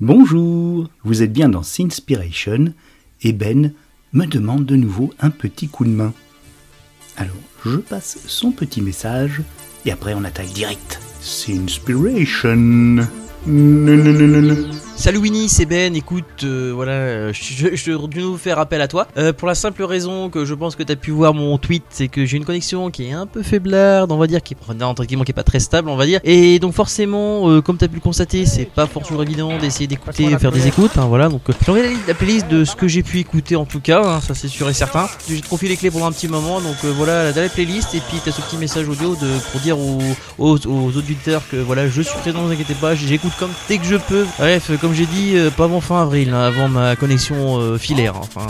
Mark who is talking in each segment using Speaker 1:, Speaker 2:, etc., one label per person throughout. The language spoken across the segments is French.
Speaker 1: Bonjour, vous êtes bien dans Sinspiration et Ben me demande de nouveau un petit coup de main. Alors, je passe son petit message et après on attaque direct. Sinspiration.
Speaker 2: Salut Winnie, c'est Ben. Écoute, euh, voilà, euh, je, je, dû nous faire appel à toi. Euh, pour la simple raison que je pense que tu as pu voir mon tweet, c'est que j'ai une connexion qui est un peu faiblarde, on va dire, qui est, entre guillemets, qui est pas très stable, on va dire. Et donc forcément, euh, comme tu as pu le constater, c'est pas forcément évident d'essayer d'écouter, faire des écoutes. Hein, voilà, donc euh, j'envoie la, la playlist de ce que j'ai pu écouter en tout cas, hein, ça c'est sûr et certain. J'ai confié les clés pendant un petit moment, donc voilà, la, la playlist et puis t'as ce petit message audio de pour dire aux, aux, aux auditeurs que voilà, je suis présent, ne vous inquiétez pas, j'écoute comme dès que je peux. Bref, comme j'ai dit, euh, pas avant fin avril, hein, avant ma connexion euh, filaire, hein, enfin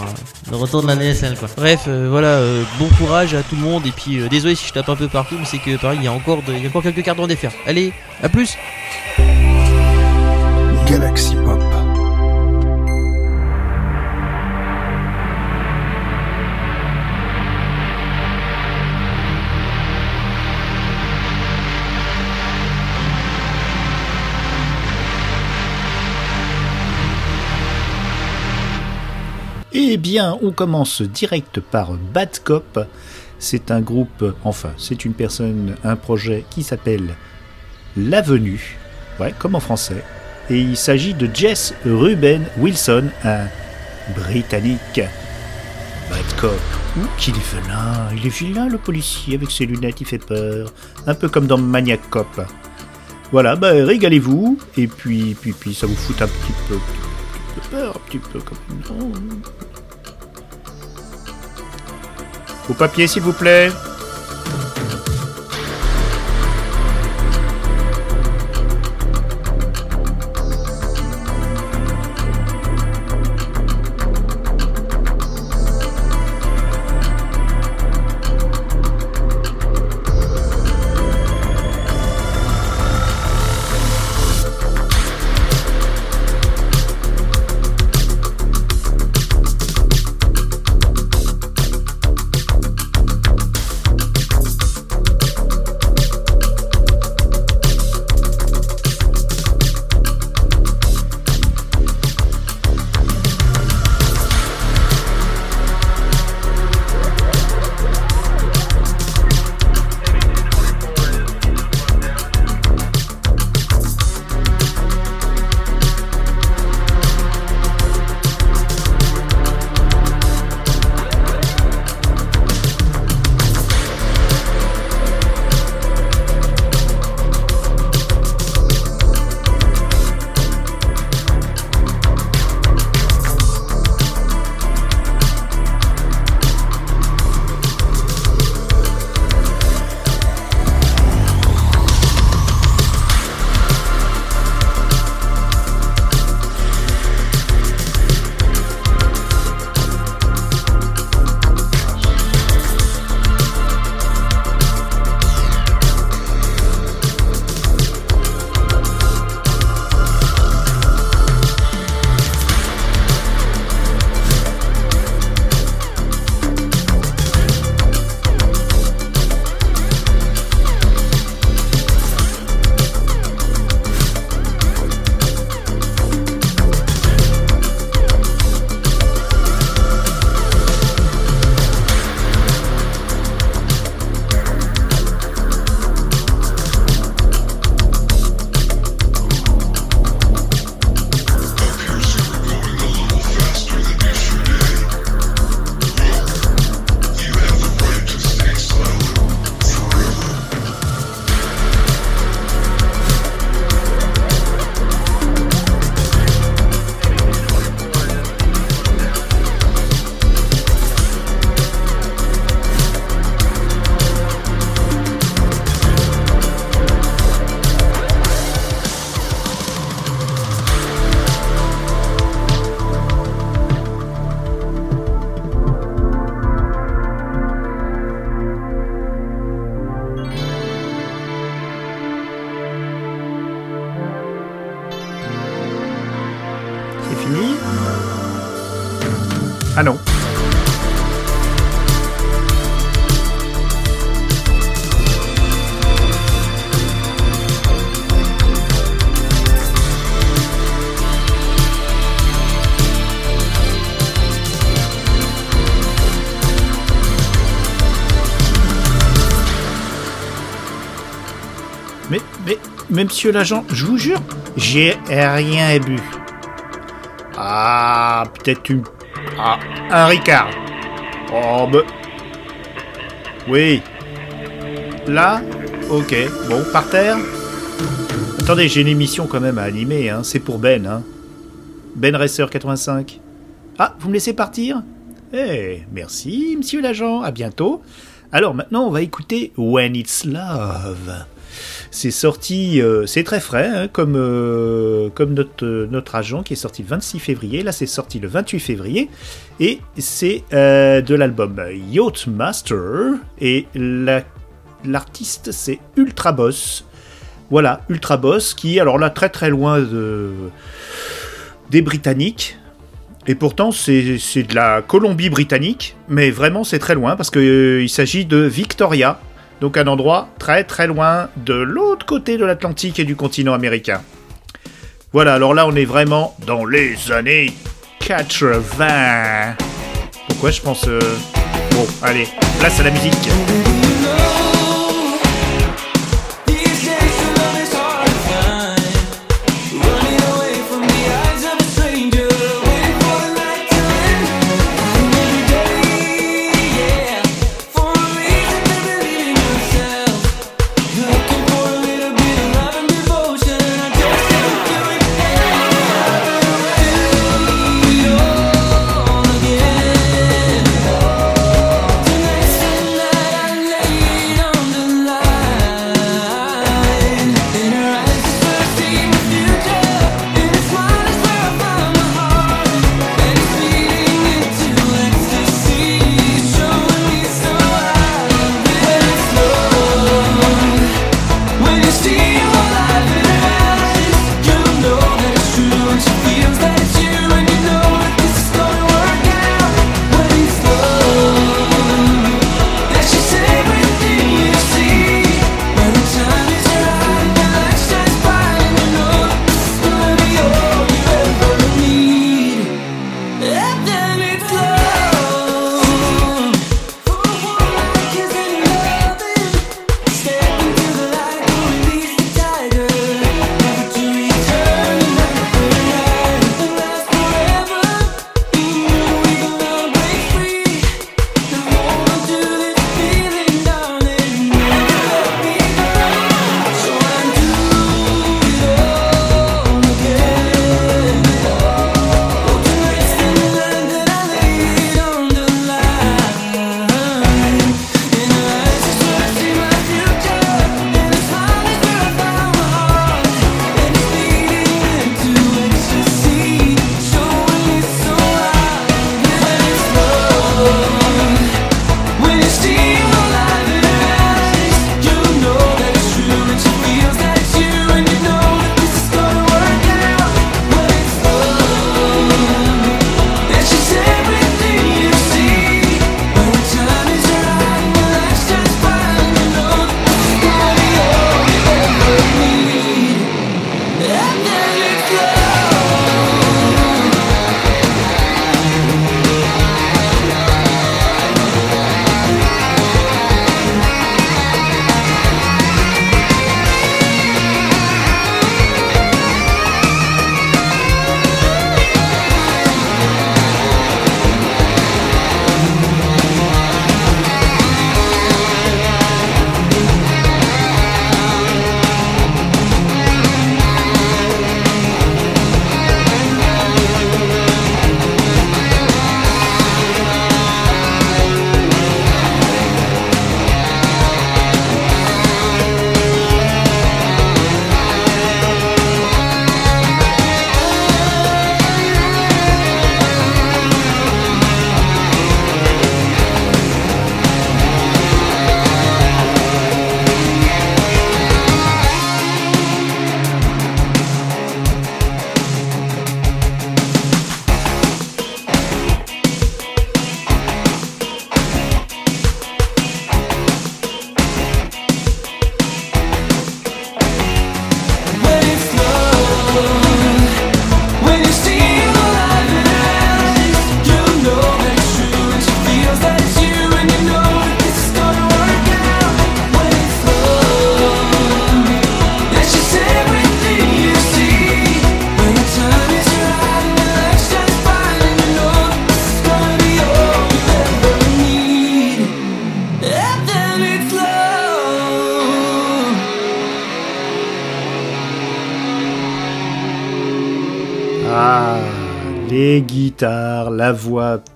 Speaker 2: le retour de la NSL quoi. Bref, euh, voilà, euh, bon courage à tout le monde et puis euh, désolé si je tape un peu partout, mais c'est que pareil, il y a encore, de- il y a encore quelques cartes à défaire. Allez, à plus.
Speaker 3: Galaxy Pop.
Speaker 1: Eh bien, on commence direct par Bad Cop. C'est un groupe, enfin, c'est une personne, un projet qui s'appelle L'Avenue, ouais, comme en français. Et il s'agit de Jess Ruben Wilson, un Britannique. Bad Cop. Ouh, qu'il est vilain, il est vilain le policier avec ses lunettes, il fait peur. Un peu comme dans Maniac Cop. Voilà, bah régalez-vous, et puis, puis, puis ça vous fout un petit peu, un petit peu peur, un petit peu comme... Au papier, s'il vous plaît.
Speaker 4: Monsieur l'agent, je vous jure, j'ai rien bu. Ah, peut-être une. Ah, un Ricard. Oh, bah. Oui. Là Ok. Bon, par terre Attendez, j'ai une émission quand même à animer, hein. c'est pour Ben. Hein. Ben Racer 85. Ah, vous me laissez partir? Eh, merci, monsieur l'agent, à bientôt. Alors maintenant, on va écouter When It's Love. C'est sorti, euh, c'est très frais, hein, comme, euh, comme notre, notre agent qui est sorti le 26 février. Là, c'est sorti le 28 février. Et c'est euh, de l'album Yacht Master. Et l'artiste, c'est Ultra Boss. Voilà, Ultra Boss, qui, alors là, très très loin de, des Britanniques. Et pourtant, c'est de la Colombie-Britannique, mais vraiment, c'est très loin parce qu'il s'agit de Victoria, donc un endroit très très loin de l'autre côté de l'Atlantique et du continent américain. Voilà, alors là, on est vraiment dans les années 80. Pourquoi je pense... Euh, bon, allez, place à la musique.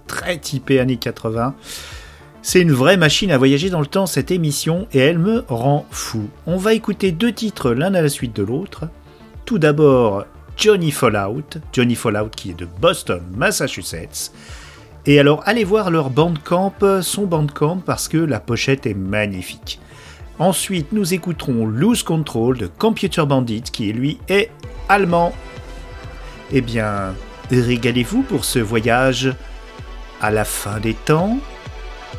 Speaker 1: Très typée années 80. C'est une vraie machine à voyager dans le temps cette émission et elle me rend fou. On va écouter deux titres l'un à la suite de l'autre. Tout d'abord Johnny Fallout, Johnny Fallout qui est de Boston, Massachusetts. Et alors allez voir leur bandcamp, son bandcamp parce que la pochette est magnifique. Ensuite, nous écouterons Lose Control de Computer Bandit qui lui est allemand. Eh bien, régalez-vous pour ce voyage à la fin des temps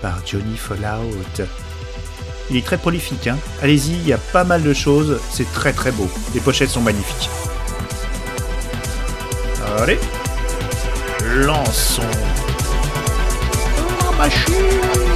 Speaker 1: par Johnny Fallout. Il est très prolifique, hein Allez-y, il y a pas mal de choses, c'est très très beau. Les pochettes sont magnifiques. Allez, lançons la machine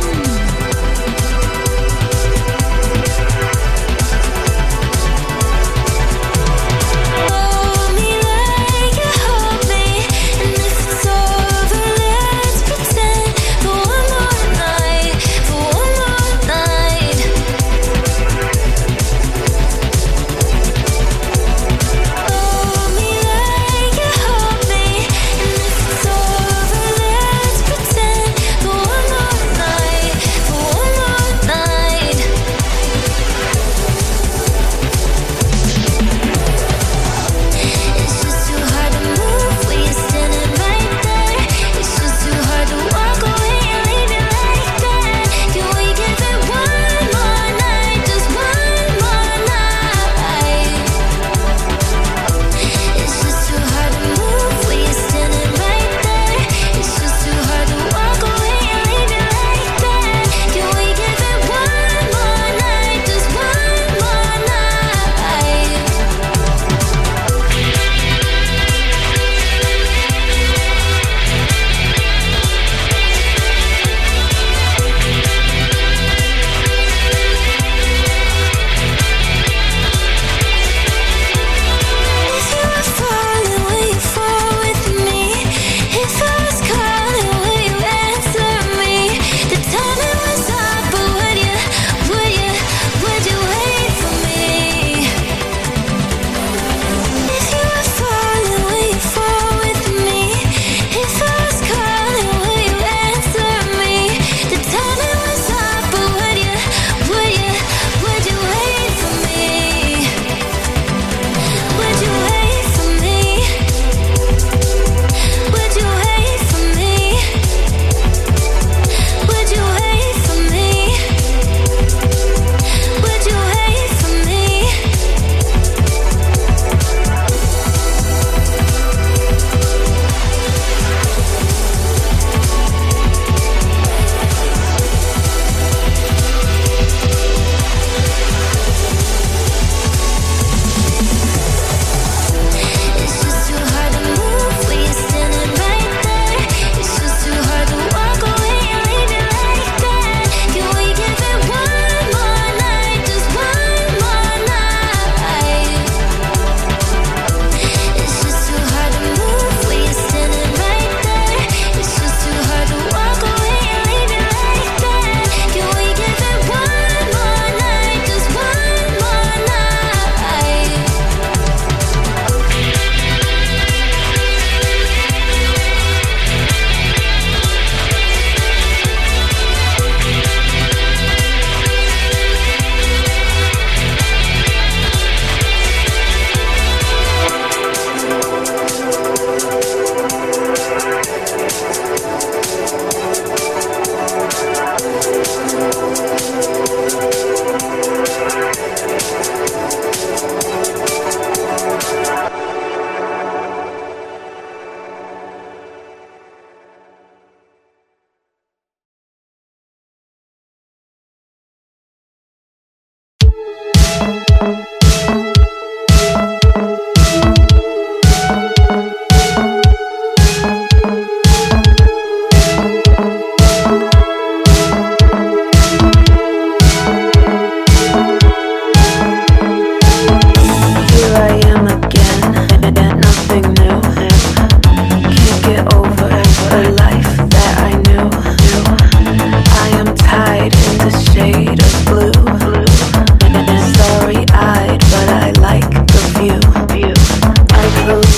Speaker 1: battle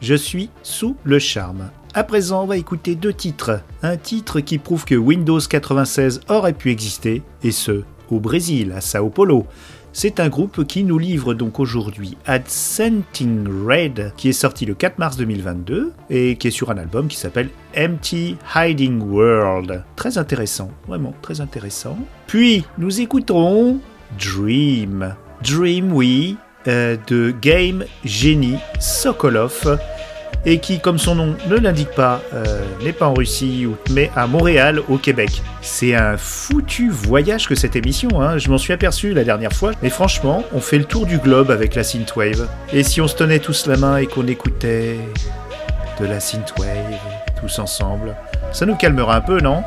Speaker 1: Je suis sous le charme. À présent, on va écouter deux titres. Un titre qui prouve que Windows 96 aurait pu exister, et ce, au Brésil, à Sao Paulo. C'est un groupe qui nous livre donc aujourd'hui Ascending Red, qui est sorti le 4 mars 2022 et qui est sur un album qui s'appelle Empty Hiding World. Très intéressant, vraiment très intéressant. Puis nous écouterons Dream. Dream, oui, de Game Genie Sokolov et qui, comme son nom ne l'indique pas, euh, n'est pas en Russie, mais à Montréal, au Québec. C'est un foutu voyage que cette émission, hein. je m'en suis aperçu la dernière fois, mais franchement, on fait le tour du globe avec la synthwave. Et si on se tenait tous la main et qu'on écoutait de la synthwave, tous ensemble, ça nous calmera un peu, non?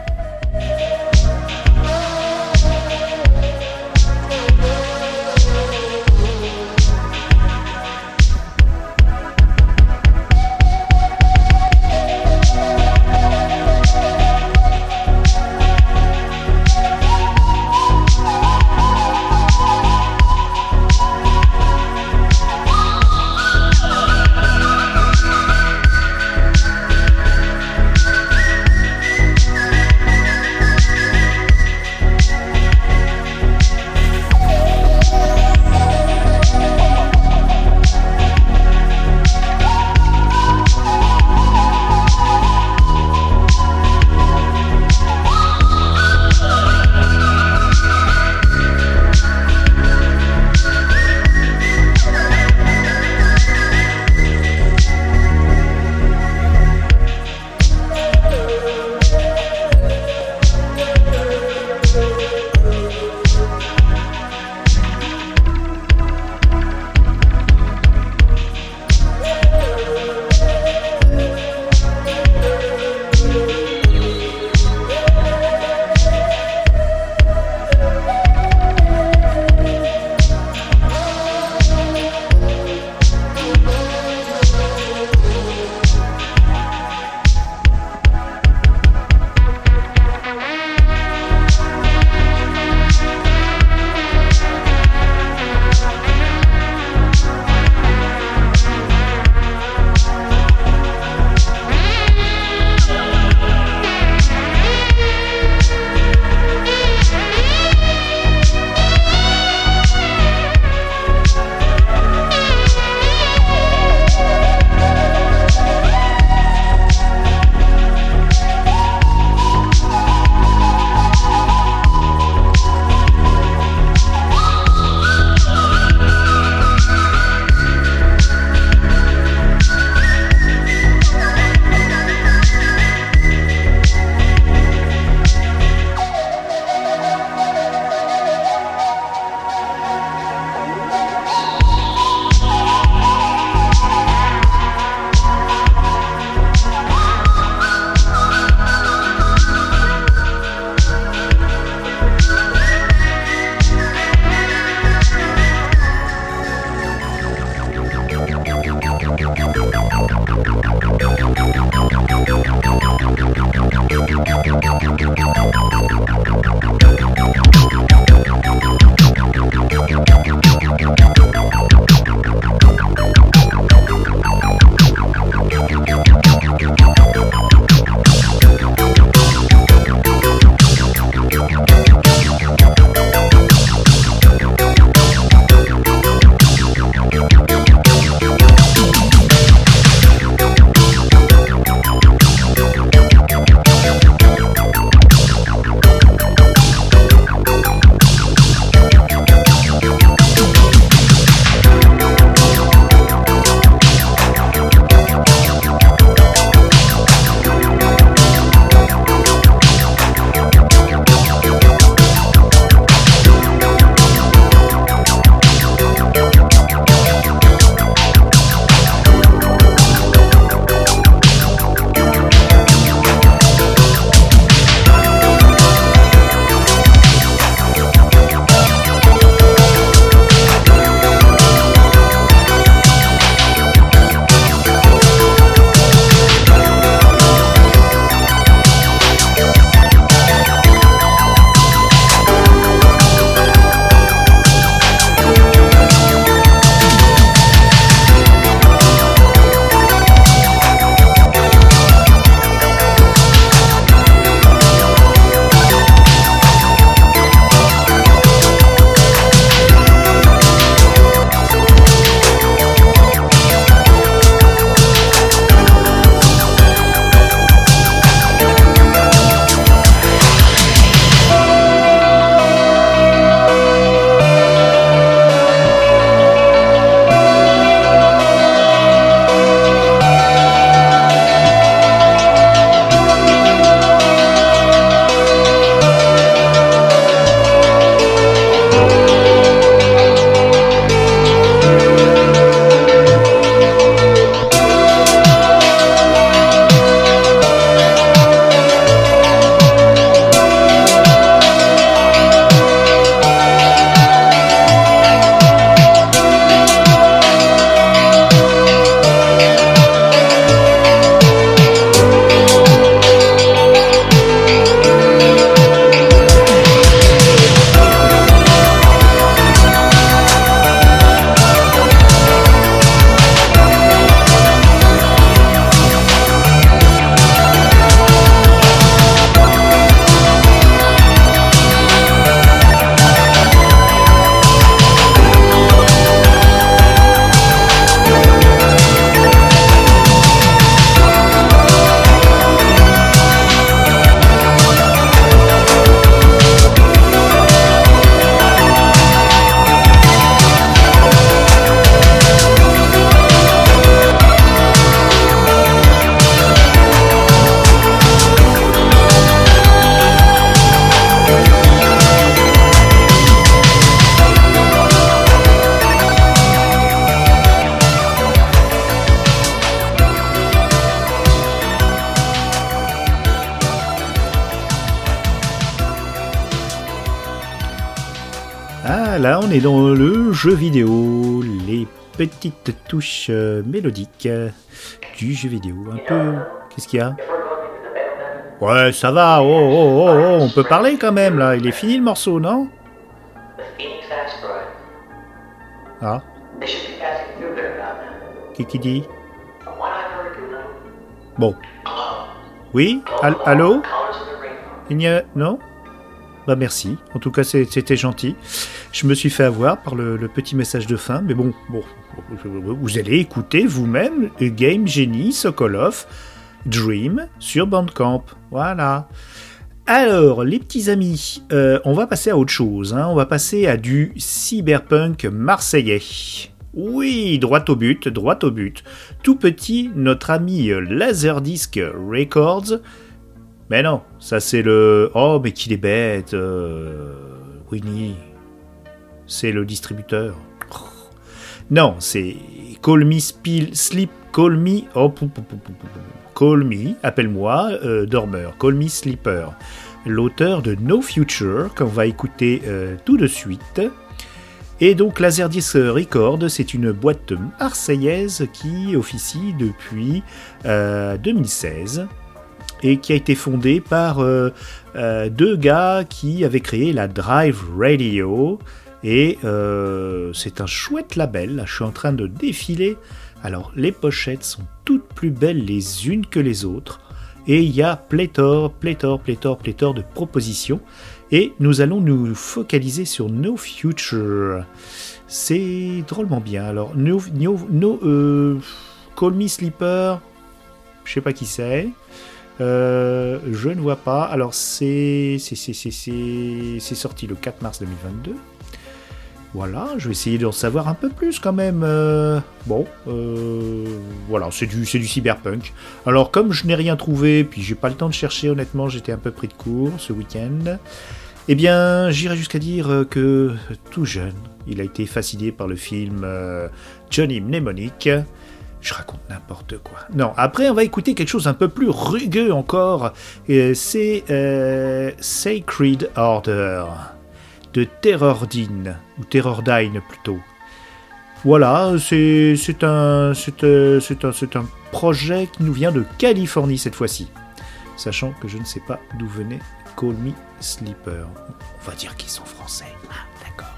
Speaker 1: Jeu vidéo, les petites touches euh, mélodiques euh, du jeu vidéo. Un peu. Qu'est-ce qu'il y a? Ouais, ça va, oh, oh, oh, oh, on peut parler quand même là. Il est fini le morceau, non? Ah, qui qui dit? Bon. Oui? Al- Allô? Il n'y a. Non? Bah merci. En tout cas, c'était gentil. Je me suis fait avoir par le, petit message de fin, mais bon, bon, vous allez écouter vous-même Game Genie Sokolov Dream sur Bandcamp. Voilà. Alors, les petits amis, euh, on va passer à autre chose. hein. On va passer à du cyberpunk marseillais. Oui, droit au but, droit au but. Tout petit, notre ami Laserdisc Records. Mais non, ça c'est le. Oh, mais qu'il est bête, euh, Winnie. C'est le distributeur. Non, c'est Call Me Spill, Sleep, Call Me, oh, pou, pou, pou. Call Me, appelle-moi euh, dormeur, Call Me Sleeper. L'auteur de No Future, qu'on va écouter euh, tout de suite. Et donc Laserdisc Record, c'est une boîte marseillaise qui officie depuis euh, 2016 et qui a été fondée par euh, euh, deux gars qui avaient créé la Drive Radio. Et euh, c'est un chouette label. Je suis en train de défiler. Alors, les pochettes sont toutes plus belles les unes que les autres. Et il y a pléthore, pléthore, pléthore, pléthore de propositions. Et nous allons nous focaliser sur No Future. C'est drôlement bien. Alors, No, no, no, euh, Call Me Sleeper, je sais pas qui c'est. Euh, je ne vois pas. Alors, c'est sorti le 4 mars 2022. Voilà, je vais essayer d'en savoir un peu plus quand même. Euh, bon, euh, voilà, c'est du, cyberpunk. Alors, comme je n'ai rien trouvé, puis j'ai pas le temps de chercher, honnêtement, j'étais un peu pris de court ce week-end. Eh bien, j'irai jusqu'à dire que tout jeune, il a été fasciné par le film euh, Johnny Mnemonic. Je raconte n'importe quoi. Non, après, on va écouter quelque chose un peu plus rugueux encore. C'est Sacred Order de Terrordine, ou Terrordine plutôt. Voilà, c'est un, euh, un, un projet qui nous vient de Californie cette fois-ci. Sachant que je ne sais pas d'où venait Call Me Sleeper. On va dire qu'ils sont français. Ah, d'accord.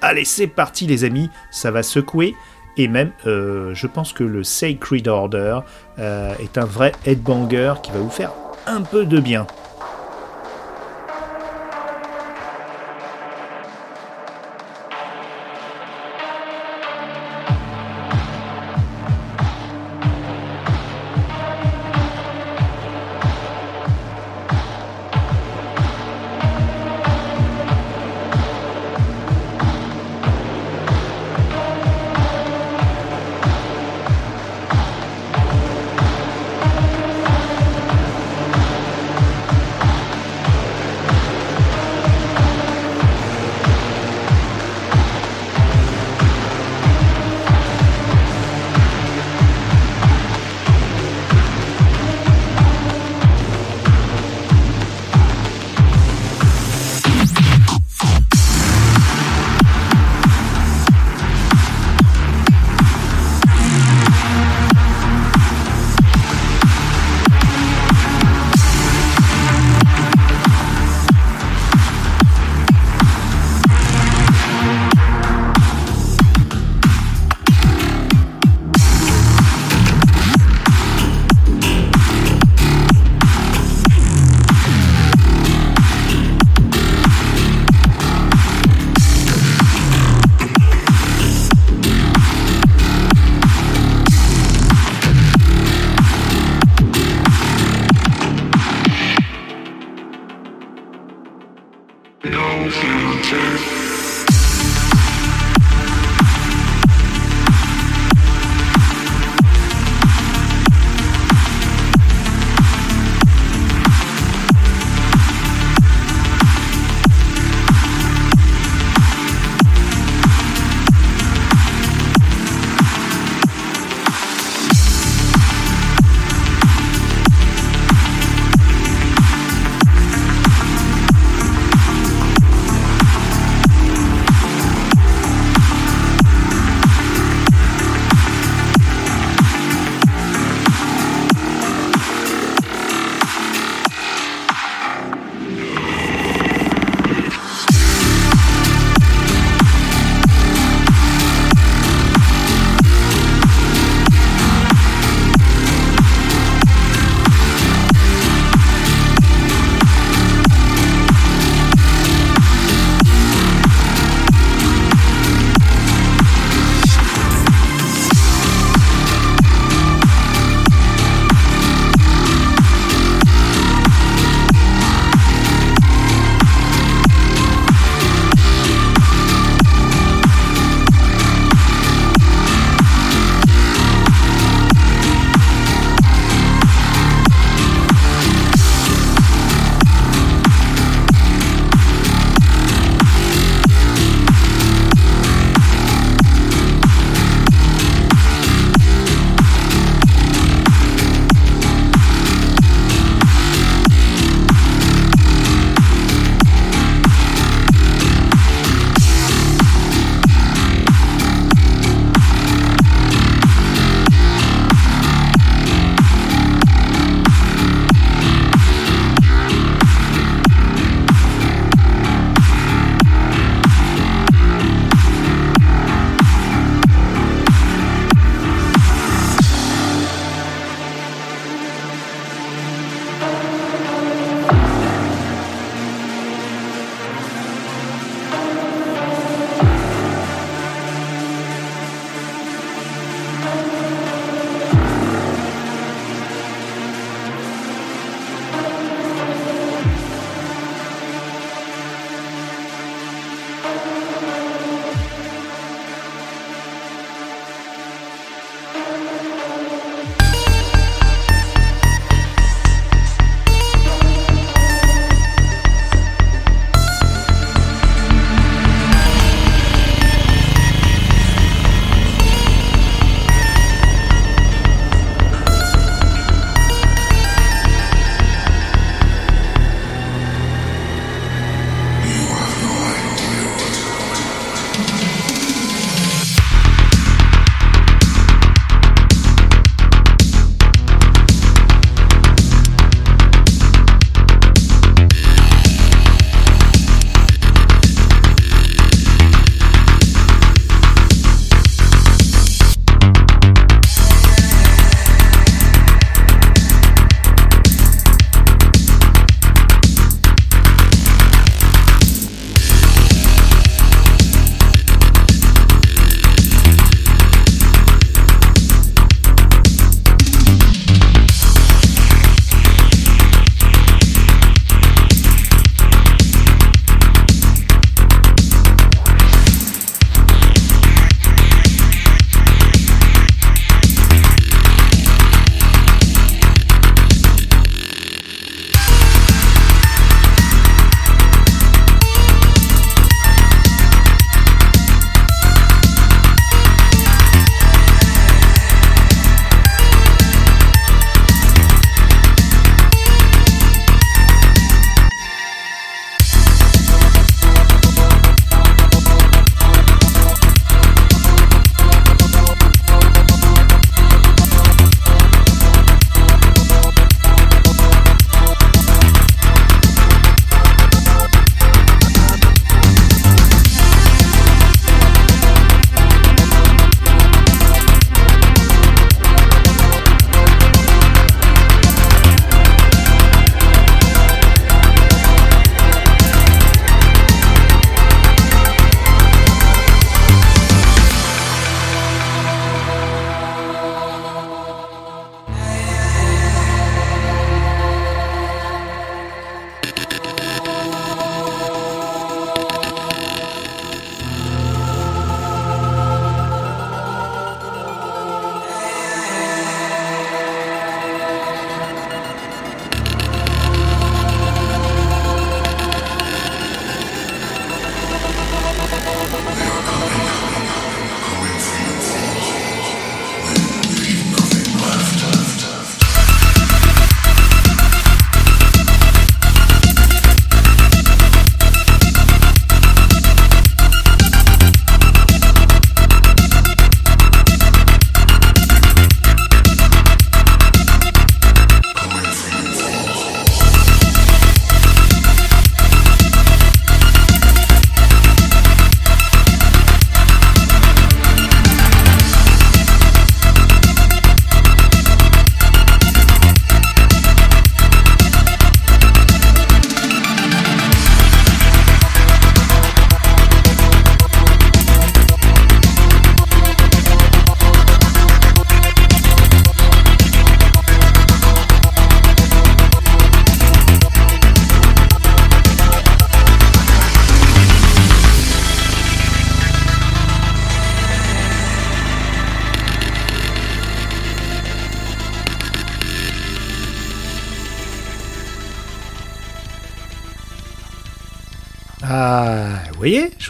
Speaker 1: Allez, c'est parti les amis, ça va secouer. Et même, euh, je pense que le Sacred Order euh, est un vrai headbanger qui va vous faire un peu de bien.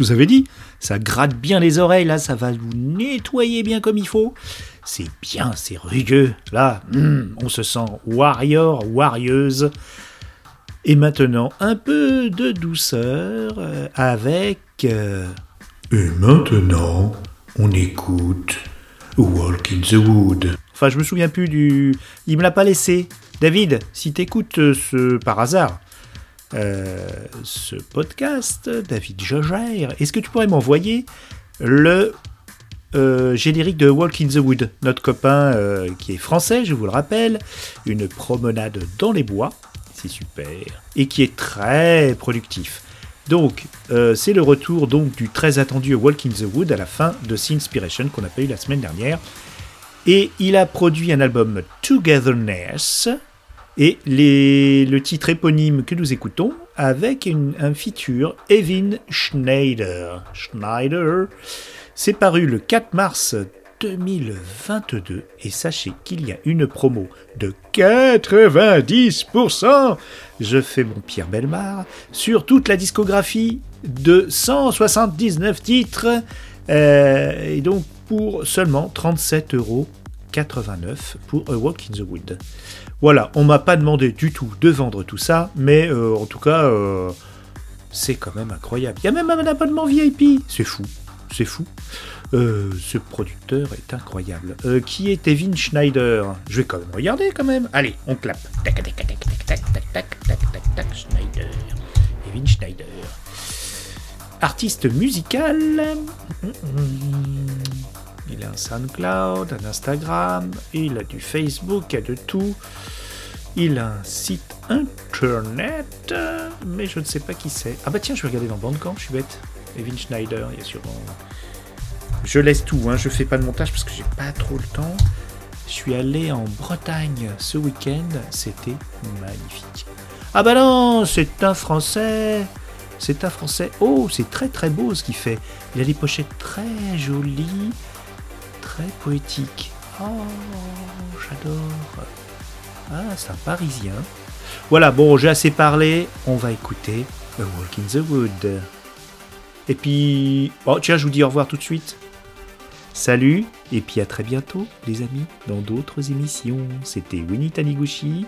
Speaker 1: Vous avais dit, ça gratte bien les oreilles, là, ça va vous nettoyer bien comme il faut. C'est bien, c'est rugueux. Là, hmm, on se sent warrior, warrieuse. Et maintenant, un peu de douceur euh, avec... euh, Et maintenant, on écoute Walk in the Wood. Enfin, je me souviens plus du... Il me l'a pas laissé. David, si t'écoutes euh, ce par hasard, euh, ce podcast, David Joger, est-ce que tu pourrais m'envoyer le euh, générique de Walk in the Wood, notre copain euh, qui est français, je vous le rappelle, une promenade dans les bois, c'est super, et qui est très productif. Donc, c'est le retour donc du très attendu Walk in the Wood à la fin de Inspiration qu'on n'a pas eu la semaine dernière. Et il a produit un album Togetherness et le titre éponyme que nous écoutons avec un feature Evin Schneider. Schneider, c'est paru le 4 mars 2022 et sachez qu'il y a une promo de 90%, je fais mon Pierre Belmar, sur toute la discographie de 179 titres euh, et donc pour seulement 37,89 euros pour A Walk in the Wood. Voilà, on m'a pas demandé du tout de vendre tout ça, mais en tout cas, c'est quand même incroyable. Il y a même un abonnement VIP, c'est fou, c'est fou. Ce producteur est incroyable. qui est Evin Schneider Je vais quand même regarder quand même. Allez, on clappe. Tac, tac, tac, tac, tac, tac, tac, tac, Schneider. Evin Schneider artiste musical. Il a un SoundCloud, un Instagram, il a du Facebook, il a de tout. Il a un site internet, mais je ne sais pas qui c'est. Ah bah tiens, je vais regarder dans Bandcamp, je suis bête. Evin Schneider, il y a sûrement... Je laisse tout, hein, je fais pas de montage parce que j'ai pas trop le temps. Je suis allé en Bretagne ce week-end, c'était magnifique. Ah bah non, c'est un Français C'est un Français. Oh, c'est très très beau ce qu'il fait. Il a des pochettes très jolies, très poétiques. Oh, j'adore. Ah, c'est un Parisien. Voilà, bon, j'ai assez parlé. On va écouter A Walk in the Wood. Et puis, oh tiens, je vous dis au revoir tout de suite. Salut, et puis à très bientôt, les amis, dans d'autres émissions. C'était Winnie Taniguchi,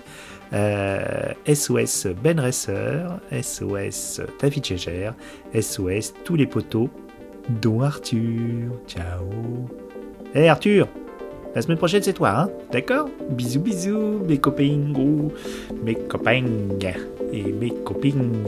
Speaker 1: euh, SOS Ben Resser, SOS David Gégère, SOS tous les poteaux, dont Arthur. Ciao. Hé Arthur, la semaine prochaine c'est toi, hein? D'accord? Bisous bisous, mes copains, mes copains et mes copines.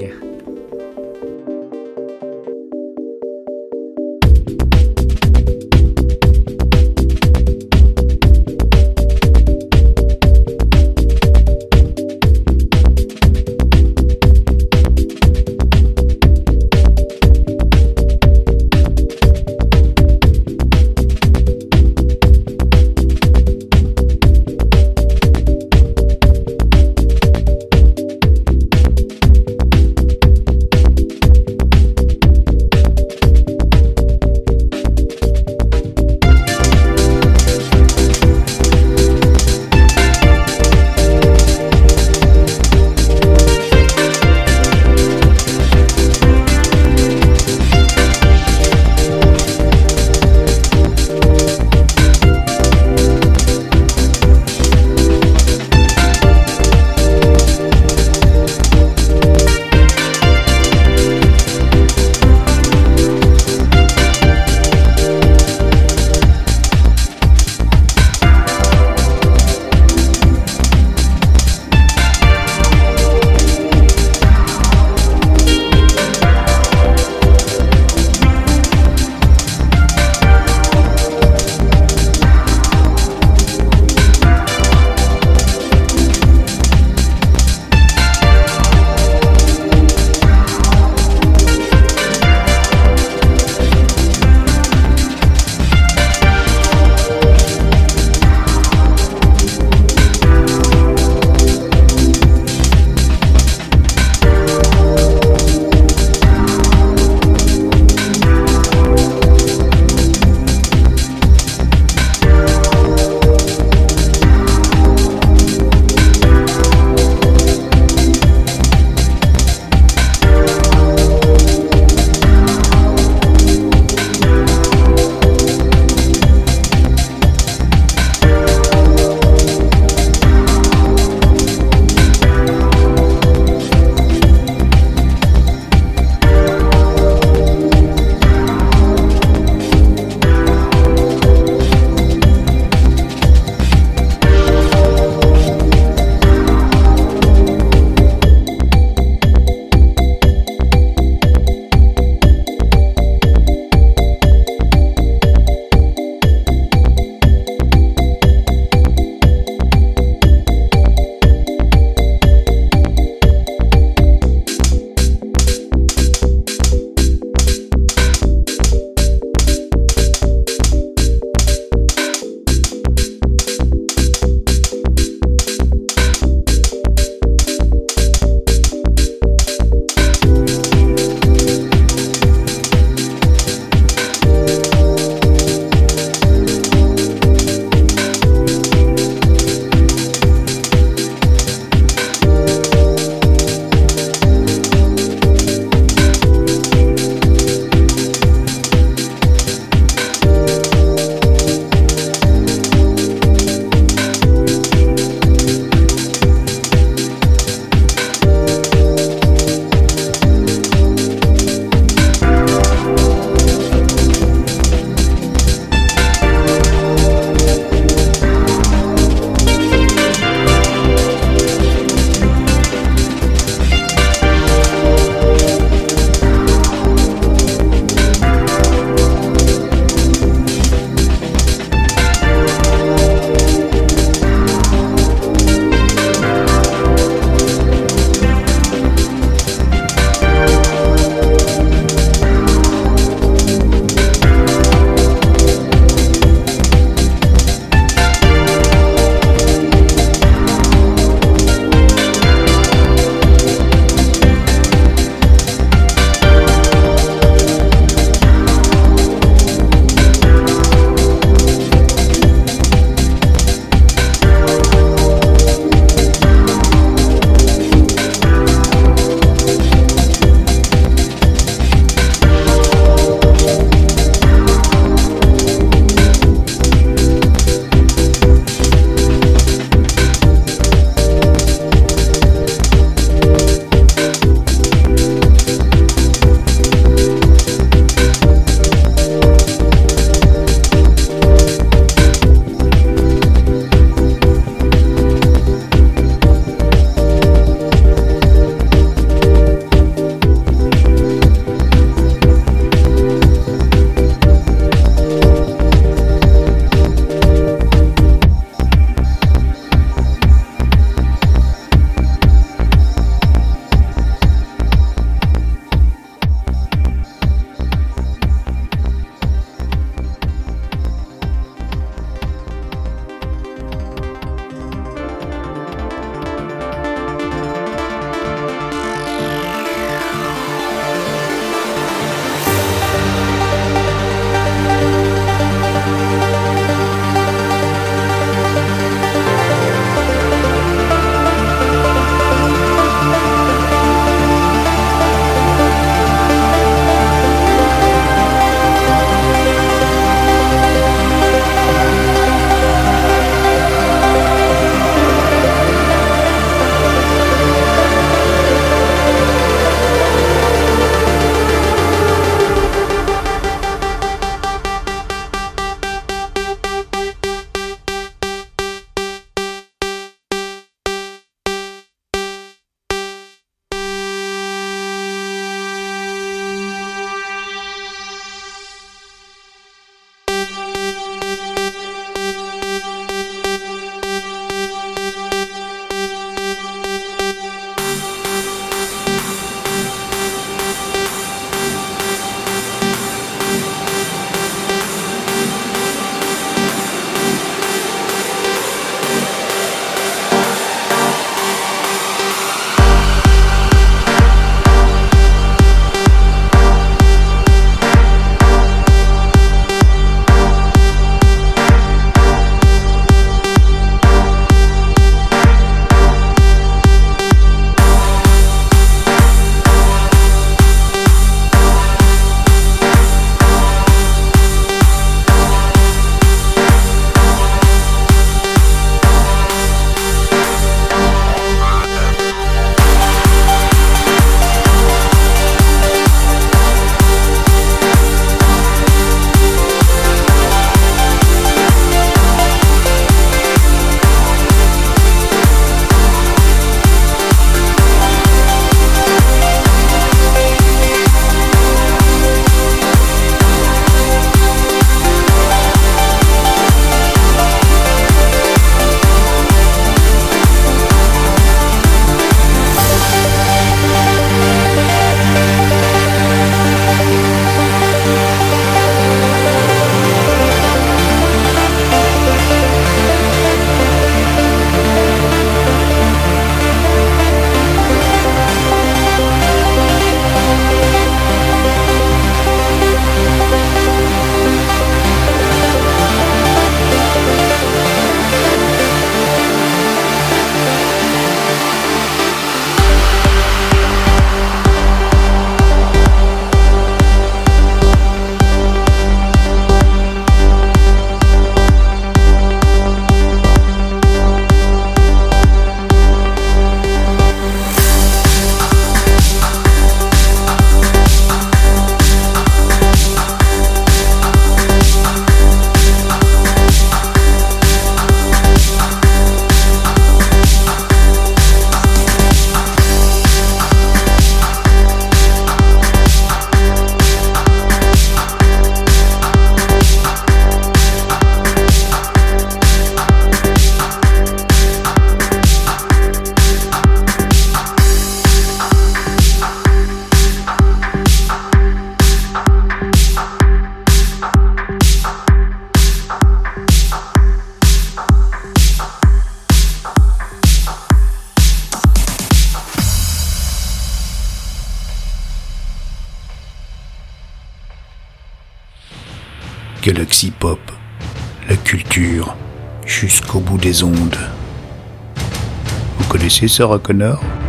Speaker 1: Culture jusqu'au bout